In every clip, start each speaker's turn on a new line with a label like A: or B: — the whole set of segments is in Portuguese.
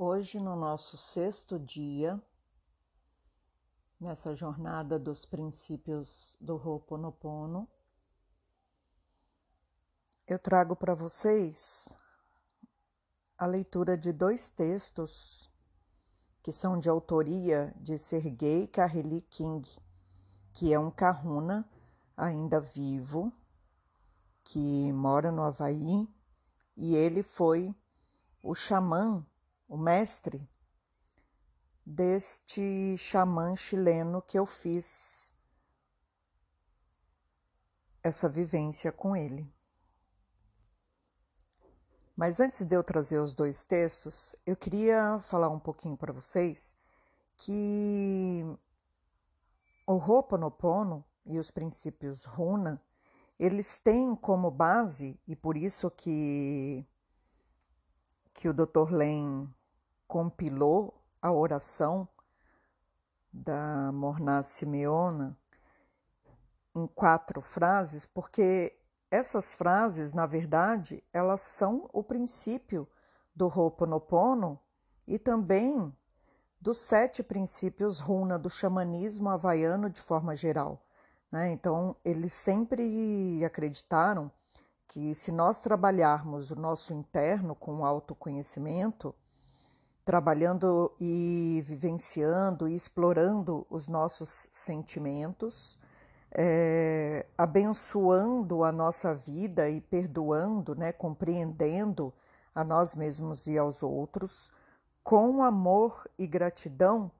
A: Hoje, no nosso sexto dia, nessa jornada dos princípios do Ho'oponopono, eu trago para vocês a leitura de dois textos que são de autoria de Sergei Kareli King, que é um kahuna ainda vivo, que mora no Havaí, e ele foi o xamã o mestre deste xamã chileno que eu fiz essa vivência com ele. Mas antes de eu trazer os dois textos, eu queria falar um pouquinho para vocês que o Ho'oponopono e os princípios Runa, eles têm como base, e por isso que, que o Dr. Len compilou a oração da Morná Simeona em quatro frases, porque essas frases, na verdade, elas são o princípio do Ho'oponopono e também dos sete princípios runa do xamanismo havaiano de forma geral. Né? Então, eles sempre acreditaram que se nós trabalharmos o nosso interno com autoconhecimento, trabalhando e vivenciando e explorando os nossos sentimentos, é, abençoando a nossa vida e perdoando, né, compreendendo a nós mesmos e aos outros, com amor e gratidão,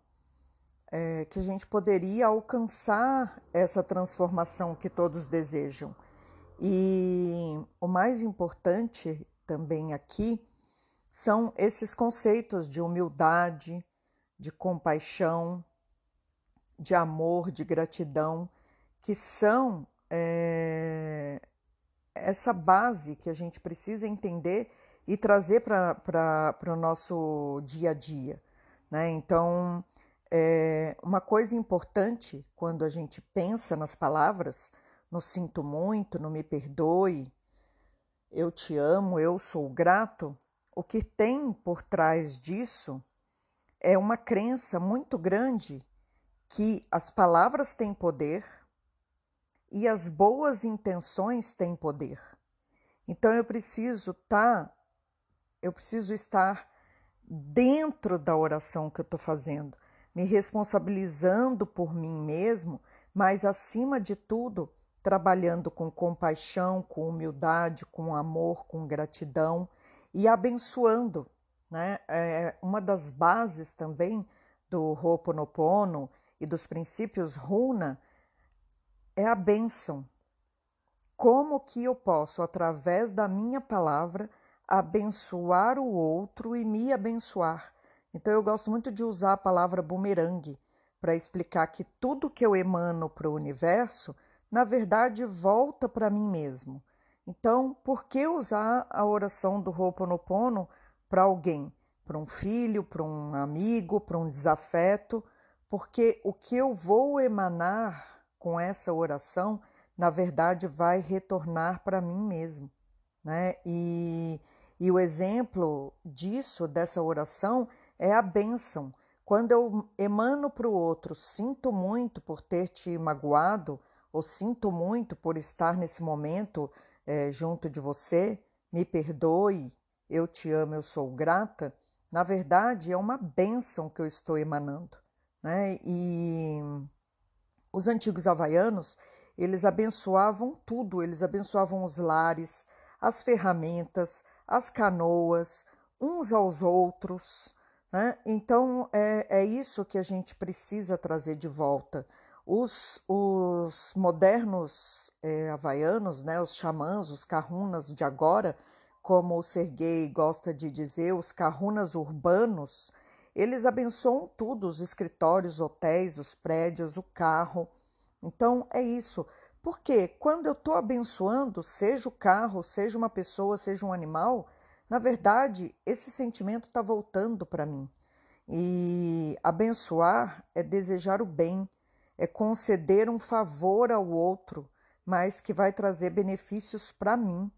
A: é, que a gente poderia alcançar essa transformação que todos desejam. E o mais importante também aqui são esses conceitos de humildade, de compaixão, de amor, de gratidão, que são é, essa base que a gente precisa entender e trazer para o nosso dia a dia. Né? Então, é, uma coisa importante quando a gente pensa nas palavras, no sinto muito, no me perdoe, eu te amo, eu sou grato, o que tem por trás disso é uma crença muito grande que as palavras têm poder e as boas intenções têm poder. Então eu preciso estar, tá, eu preciso estar dentro da oração que eu estou fazendo, me responsabilizando por mim mesmo, mas acima de tudo, trabalhando com compaixão, com humildade, com amor, com gratidão e abençoando. Né? É uma das bases também do Ho'oponopono e dos princípios Runa é a bênção. Como que eu posso, através da minha palavra, abençoar o outro e me abençoar? Então eu gosto muito de usar a palavra bumerangue para explicar que tudo que eu emano para o universo, na verdade, volta para mim mesmo. Então, por que usar a oração do Ho'oponopono para alguém? Para um filho, para um amigo, para um desafeto? Porque o que eu vou emanar com essa oração, na verdade, vai retornar para mim mesmo. Né? E, e o exemplo disso, dessa oração, é a bênção. Quando eu emano para o outro, sinto muito por ter te magoado, ou sinto muito por estar nesse momento é, junto de você, me perdoe, eu te amo, eu sou grata, na verdade é uma bênção que eu estou emanando. Né? E os antigos havaianos, eles abençoavam tudo, eles abençoavam os lares, as ferramentas, as canoas, uns aos outros. Né? Então é, é isso que a gente precisa trazer de volta. Os, os modernos é, havaianos, né, os xamãs, os kahunas de agora, como o Sergei gosta de dizer, os kahunas urbanos, eles abençoam tudo, os escritórios, hotéis, os prédios, o carro. Então é isso. Porque quando eu estou abençoando, seja o carro, seja uma pessoa, seja um animal, na verdade, esse sentimento está voltando para mim. E abençoar é desejar o bem, é conceder um favor ao outro, mas que vai trazer benefícios para mim,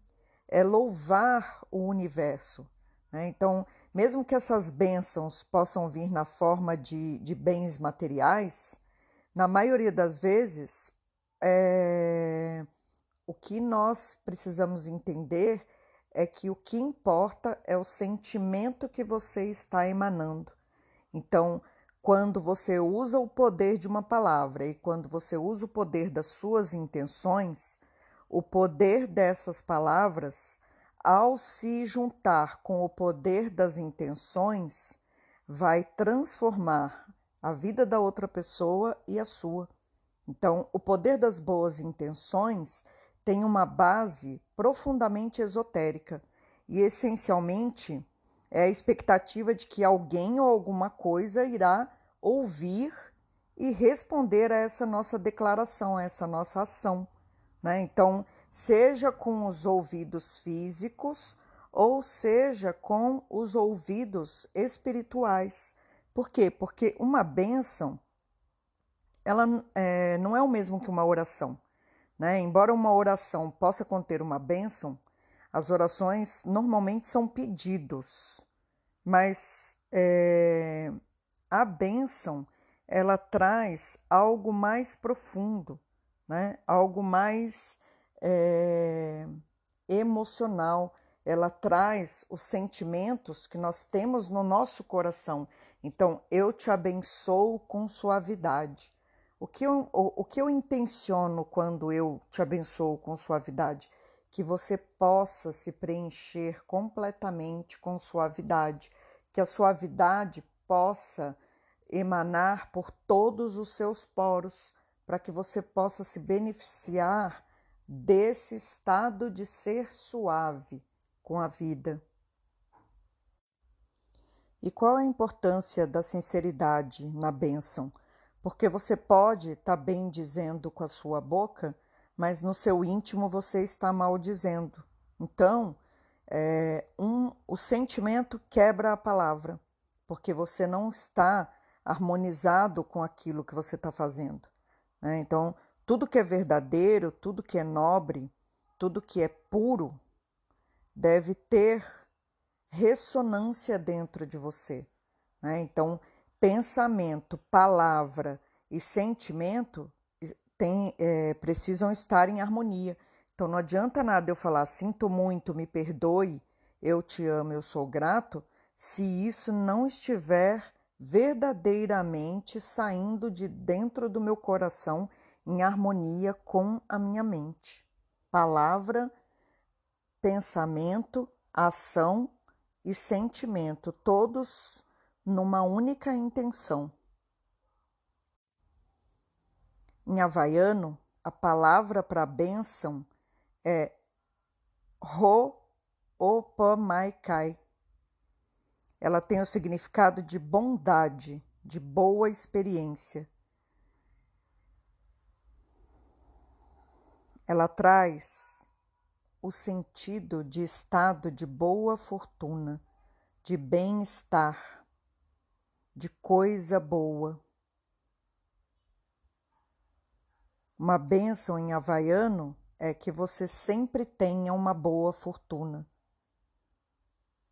A: é louvar o universo. Né? Então, mesmo que essas bênçãos possam vir na forma de, de bens materiais, na maioria das vezes, é, o que nós precisamos entender é que o que importa é o sentimento que você está emanando. Então, quando você usa o poder de uma palavra e quando você usa o poder das suas intenções, o poder dessas palavras, ao se juntar com o poder das intenções, vai transformar a vida da outra pessoa e a sua. Então, o poder das boas intenções tem uma base profundamente esotérica e, essencialmente, é a expectativa de que alguém ou alguma coisa irá ouvir e responder a essa nossa declaração, a essa nossa ação. Né? Então, seja com os ouvidos físicos ou seja com os ouvidos espirituais. Por quê? Porque uma bênção ela é, não é o mesmo que uma oração. Né? Embora uma oração possa conter uma bênção, as orações normalmente são pedidos, mas é, a bênção ela traz algo mais profundo, né? algo mais é, emocional, ela traz os sentimentos que nós temos no nosso coração. Então, eu te abençoo com suavidade. O que eu, o, o que eu intenciono quando eu te abençoo com suavidade? Que você possa se preencher completamente com suavidade, que a suavidade possa emanar por todos os seus poros, para que você possa se beneficiar desse estado de ser suave com a vida. E qual a importância da sinceridade na bênção? Porque você pode estar tá bem dizendo com a sua boca, mas no seu íntimo você está mal dizendo. Então, é, um, o sentimento quebra a palavra, porque você não está harmonizado com aquilo que você está fazendo. Né? Então, tudo que é verdadeiro, tudo que é nobre, tudo que é puro, deve ter ressonância dentro de você. Né? Então, pensamento, palavra e sentimento tem, é, precisam estar em harmonia. Então não adianta nada eu falar sinto muito, me perdoe, eu te amo, eu sou grato, se isso não estiver verdadeiramente saindo de dentro do meu coração em harmonia com a minha mente. Palavra, pensamento, ação e sentimento, todos numa única intenção. Em havaiano, a palavra para bênção é Ho'opamaikai. Ela tem o significado de bondade, de boa experiência. Ela traz o sentido de estado de boa fortuna, de bem-estar de coisa boa. Uma bênção em havaiano é que você sempre tenha uma boa fortuna,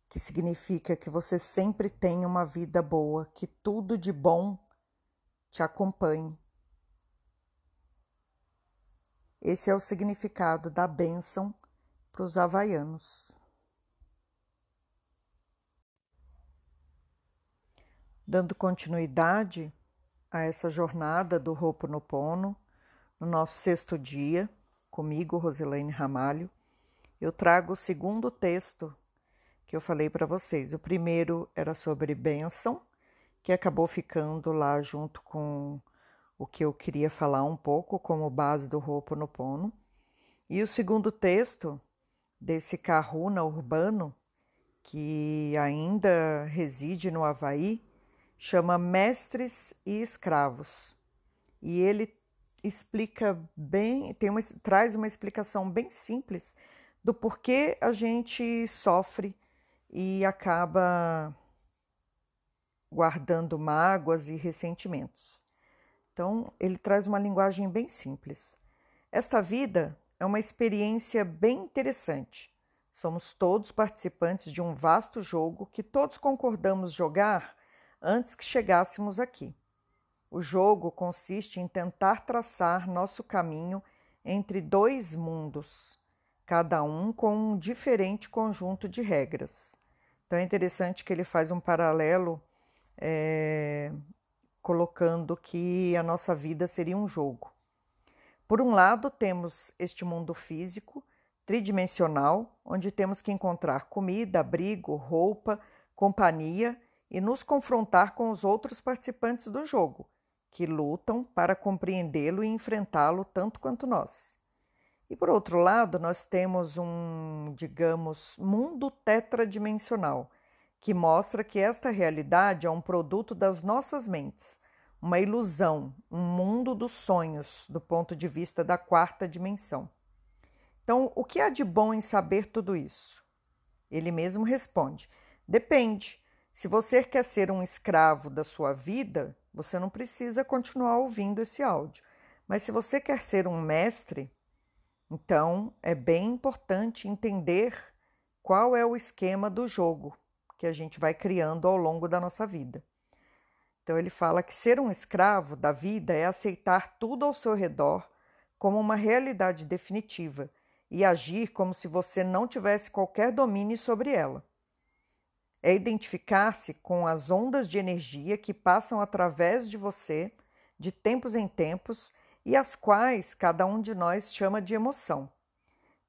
A: que significa que você sempre tenha uma vida boa, que tudo de bom te acompanhe. Esse é o significado da bênção para os havaianos. dando continuidade a essa jornada do Ho'oponopono, no nosso sexto dia, comigo, Roselaine Ramalho, eu trago o segundo texto que eu falei para vocês. O primeiro era sobre bênção, que acabou ficando lá junto com o que eu queria falar um pouco como base do Ho'oponopono. E o segundo texto desse Kahuna urbano, que ainda reside no Havaí, chama Mestres e Escravos. E ele explica bem, tem uma, traz uma explicação bem simples do porquê a gente sofre e acaba guardando mágoas e ressentimentos. Então, ele traz uma linguagem bem simples. Esta vida é uma experiência bem interessante, Somos todos participantes de um vasto jogo que todos concordamos jogar antes que chegássemos aqui. O jogo consiste em tentar traçar nosso caminho entre dois mundos, cada um com um diferente conjunto de regras. Então é interessante que ele faz um paralelo é, colocando que a nossa vida seria um jogo. Por um lado, temos este mundo físico, tridimensional, onde temos que encontrar comida, abrigo, roupa, companhia e nos confrontar com os outros participantes do jogo, que lutam para compreendê-lo e enfrentá-lo tanto quanto nós. E por outro lado, nós temos um, digamos, mundo tetradimensional, que mostra que esta realidade é um produto das nossas mentes, uma ilusão, um mundo dos sonhos, do ponto de vista da quarta dimensão. Então, o que há de bom em saber tudo isso? Ele mesmo responde: depende. Se você quer ser um escravo da sua vida, você não precisa continuar ouvindo esse áudio. Mas se você quer ser um mestre, então, é bem importante entender qual é o esquema do jogo que a gente vai criando ao longo da nossa vida. Então, ele fala que ser um escravo da vida é aceitar tudo ao seu redor como uma realidade definitiva e agir como se você não tivesse qualquer domínio sobre ela. É identificar-se com as ondas de energia que passam através de você de tempos em tempos e as quais cada um de nós chama de emoção.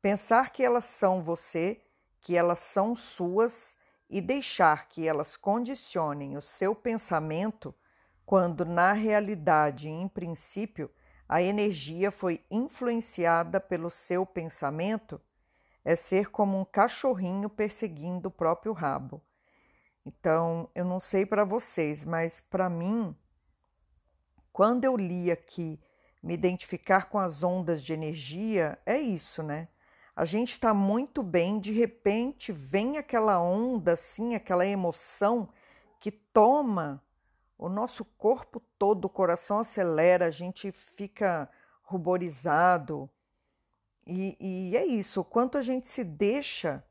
A: Pensar que elas são você, que elas são suas e deixar que elas condicionem o seu pensamento, quando na realidade, em princípio, a energia foi influenciada pelo seu pensamento, é ser como um cachorrinho perseguindo o próprio rabo. Então, eu não sei para vocês, mas para mim, quando eu li aqui me identificar com as ondas de energia, é isso, né? A gente está muito bem, de repente vem aquela onda, assim, aquela emoção que toma o nosso corpo todo, o coração acelera, a gente fica ruborizado. E, e é isso, o quanto a gente se deixa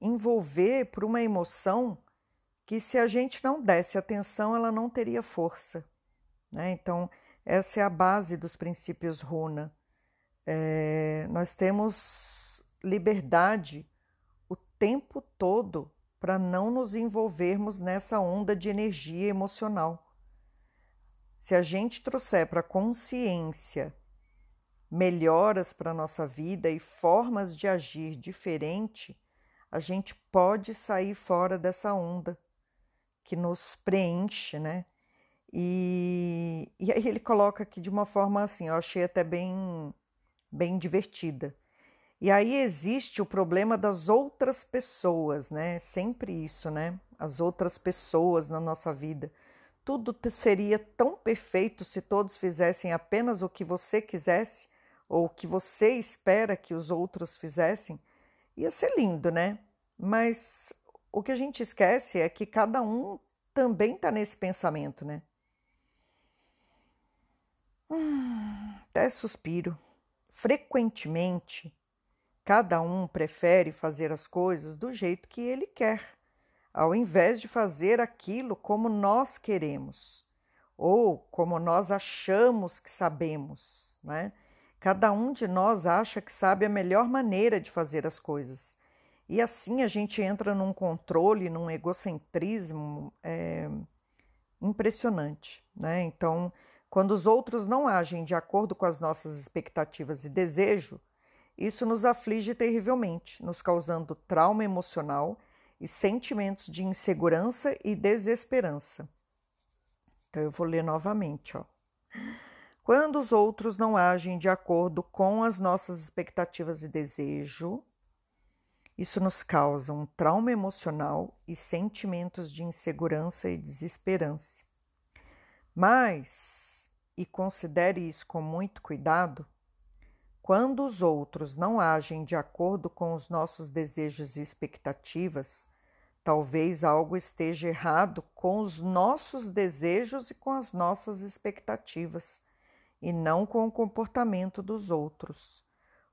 A: envolver por uma emoção que, se a gente não desse atenção, ela não teria força. Né? Então, essa é a base dos princípios runa. É, nós temos liberdade o tempo todo para não nos envolvermos nessa onda de energia emocional. Se a gente trouxer para a consciência melhoras para a nossa vida e formas de agir diferente, a gente pode sair fora dessa onda que nos preenche, né? E, e aí ele coloca aqui de uma forma assim, eu achei até bem, bem divertida. E aí existe o problema das outras pessoas, né? Sempre isso, né? As outras pessoas na nossa vida. Tudo seria tão perfeito se todos fizessem apenas o que você quisesse ou o que você espera que os outros fizessem. Ia ser lindo, né? Mas o que a gente esquece é que cada um também está nesse pensamento, né? Hum, até suspiro. Frequentemente, cada um prefere fazer as coisas do jeito que ele quer, ao invés de fazer aquilo como nós queremos ou como nós achamos que sabemos, né? Cada um de nós acha que sabe a melhor maneira de fazer as coisas. E assim a gente entra num controle, num egocentrismo é, impressionante, né? Então, quando os outros não agem de acordo com as nossas expectativas e desejo, isso nos aflige terrivelmente, nos causando trauma emocional e sentimentos de insegurança e desesperança. Então eu vou ler novamente, ó. Quando os outros não agem de acordo com as nossas expectativas e desejo, isso nos causa um trauma emocional e sentimentos de insegurança e desesperança. Mas e considere isso com muito cuidado, quando os outros não agem de acordo com os nossos desejos e expectativas, talvez algo esteja errado com os nossos desejos e com as nossas expectativas, e não com o comportamento dos outros.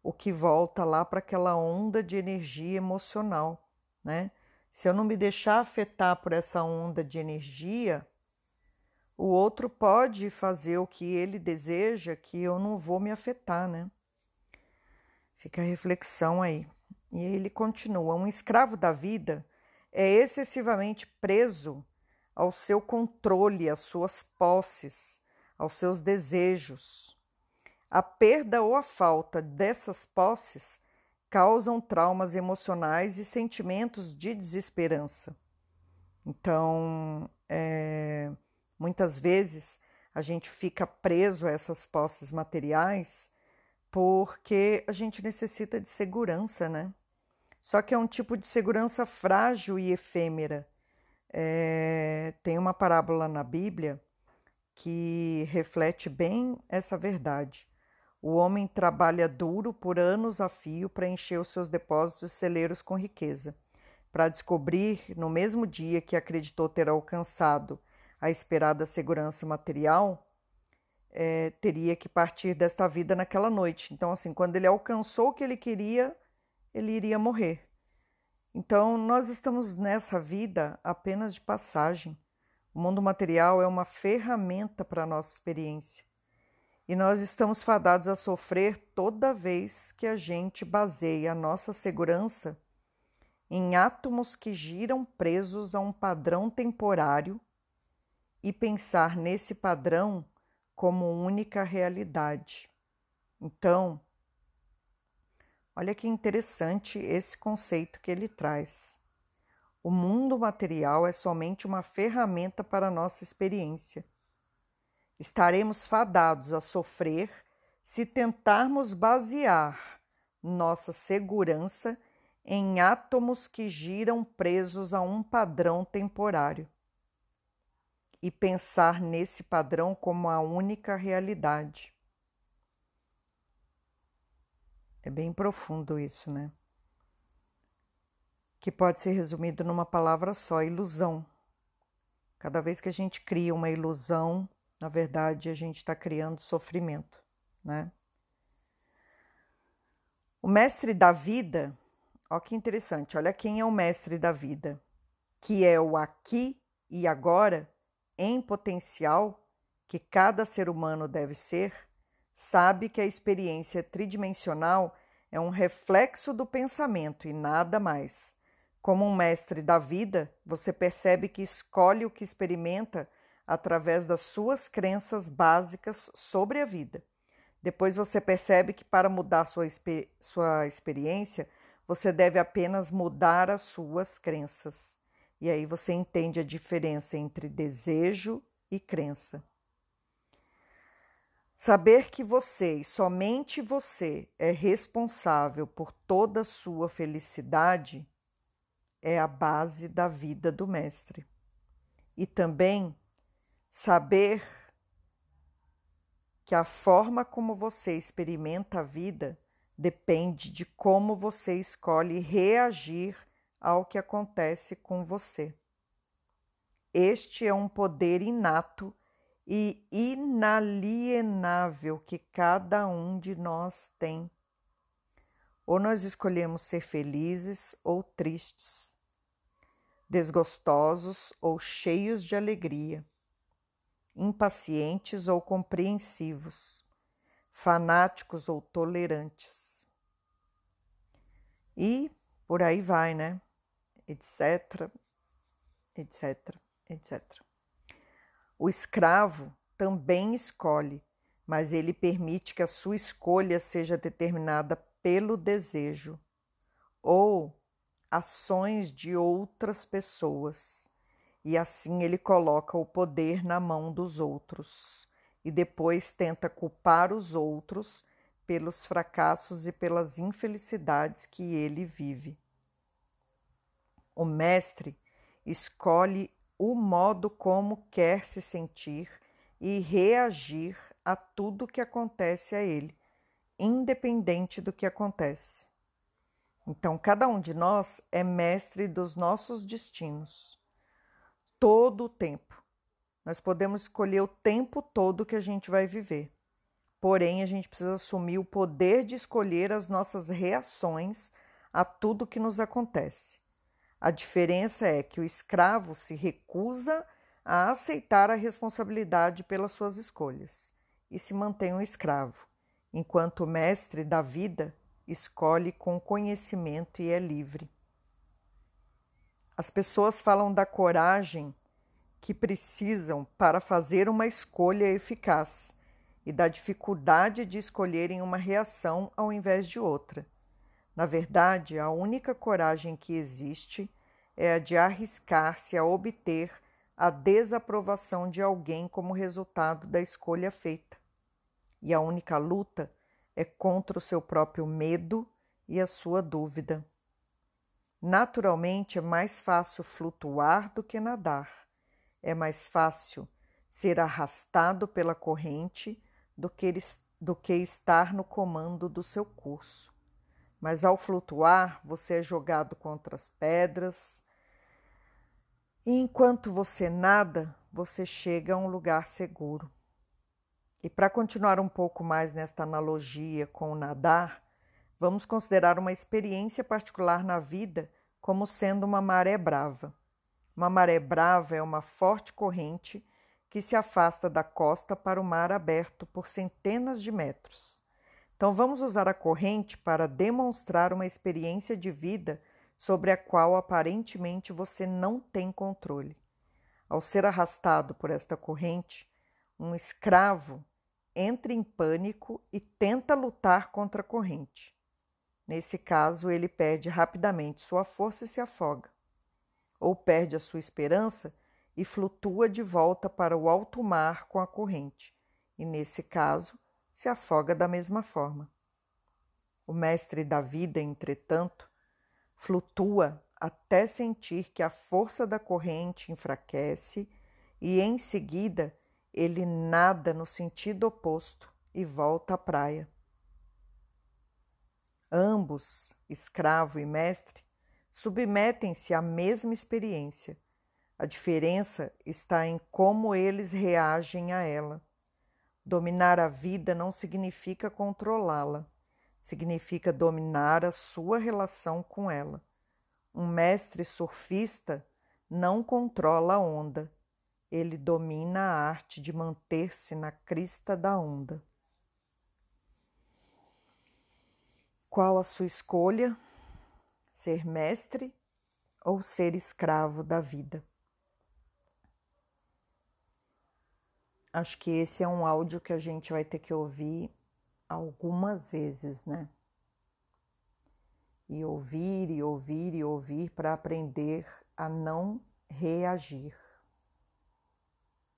A: O que volta lá para aquela onda de energia emocional, né? Se eu não me deixar afetar por essa onda de energia, o outro pode fazer o que ele deseja, que eu não vou me afetar, né? Fica a reflexão aí. E ele continua: um escravo da vida é excessivamente preso ao seu controle, às suas posses, aos seus desejos. A perda ou a falta dessas posses causam traumas emocionais e sentimentos de desesperança. Então, é, muitas vezes a gente fica preso a essas posses materiais porque a gente necessita de segurança, né? Só que é um tipo de segurança frágil e efêmera. É, tem uma parábola na Bíblia que reflete bem essa verdade. O homem trabalha duro por anos a fio para encher os seus depósitos e celeiros com riqueza, para descobrir, no mesmo dia que acreditou ter alcançado a esperada segurança material, é, teria que partir desta vida naquela noite. Então, assim, quando ele alcançou o que ele queria, ele iria morrer. Então, nós estamos nessa vida apenas de passagem. O mundo material é uma ferramenta para a nossa experiência e nós estamos fadados a sofrer toda vez que a gente baseia a nossa segurança em átomos que giram presos a um padrão temporário e pensar nesse padrão como única realidade. Então, olha que interessante esse conceito que ele traz. O mundo material é somente uma ferramenta para a nossa experiência Estaremos fadados a sofrer se tentarmos basear nossa segurança em átomos que giram presos a um padrão temporário e pensar nesse padrão como a única realidade. É bem profundo isso, né? Que pode ser resumido numa palavra só: ilusão. Cada vez que a gente cria uma ilusão, na verdade, a gente está criando sofrimento, né? O mestre da vida, olha que interessante, olha quem é o mestre da vida, que é o aqui e agora, em potencial, que cada ser humano deve ser, sabe que a experiência tridimensional é um reflexo do pensamento e nada mais. Como um mestre da vida, você percebe que escolhe o que experimenta através das suas crenças básicas sobre a vida. Depois você percebe que para mudar sua, sua experiência, você deve apenas mudar as suas crenças. E aí você entende a diferença entre desejo e crença. Saber que você e somente você é responsável por toda a sua felicidade é a base da vida do Mestre. E também Saber que a forma como você experimenta a vida depende de como você escolhe reagir ao que acontece com você. Este é um poder inato e inalienável que cada um de nós tem. Ou nós escolhemos ser felizes ou tristes, desgostosos ou cheios de alegria impacientes ou compreensivos, fanáticos ou tolerantes. E por aí vai, né? Etc, etc, etc. O escravo também escolhe, mas ele permite que a sua escolha seja determinada pelo desejo ou ações de outras pessoas e assim ele coloca o poder na mão dos outros e depois tenta culpar os outros pelos fracassos e pelas infelicidades que ele vive. O mestre escolhe o modo como quer se sentir e reagir a tudo que acontece a ele, independente do que acontece. Então, cada um de nós é mestre dos nossos destinos todo o tempo. Nós podemos escolher o tempo todo que a gente vai viver. porém a gente precisa assumir o poder de escolher as nossas reações a tudo que nos acontece. A diferença é que o escravo se recusa a aceitar a responsabilidade pelas suas escolhas e se mantém um escravo, enquanto o mestre da vida escolhe com conhecimento e é livre. As pessoas falam da coragem que precisam para fazer uma escolha eficaz e da dificuldade de escolherem uma reação ao invés de outra. Na verdade, a única coragem que existe é a de arriscar-se a obter a desaprovação de alguém como resultado da escolha feita. E a única luta é contra o seu próprio medo e a sua dúvida. Naturalmente, é mais fácil flutuar do que nadar. É mais fácil ser arrastado pela corrente do que, do que estar no comando do seu curso. Mas ao flutuar, você é jogado contra as pedras, e enquanto você nada, você chega a um lugar seguro. E para continuar um pouco mais nesta analogia com o nadar, vamos considerar uma experiência particular na vida como sendo uma maré brava. Uma maré brava é uma forte corrente que se afasta da costa para o mar aberto por centenas de metros. Então, vamos usar a corrente para demonstrar uma experiência de vida sobre a qual aparentemente você não tem controle. Ao ser arrastado por esta corrente, um escravo entra em pânico e tenta lutar contra a corrente. Nesse caso, ele perde rapidamente sua força e se afoga, ou perde a sua esperança e flutua de volta para o alto mar com a corrente, e nesse caso, se afoga da mesma forma. O mestre da vida, entretanto, flutua até sentir que a força da corrente enfraquece e em seguida ele nada no sentido oposto e volta à praia. Ambos, escravo e mestre, submetem-se à mesma experiência. A diferença está em como eles reagem a ela. Dominar a vida não significa controlá-la, significa dominar a sua relação com ela. Um mestre surfista não controla a onda, ele domina a arte de manter-se na crista da onda. Qual a sua escolha? Ser mestre ou ser escravo da vida? Acho que esse é um áudio que a gente vai ter que ouvir algumas vezes, né? E ouvir e ouvir e ouvir para aprender a não reagir.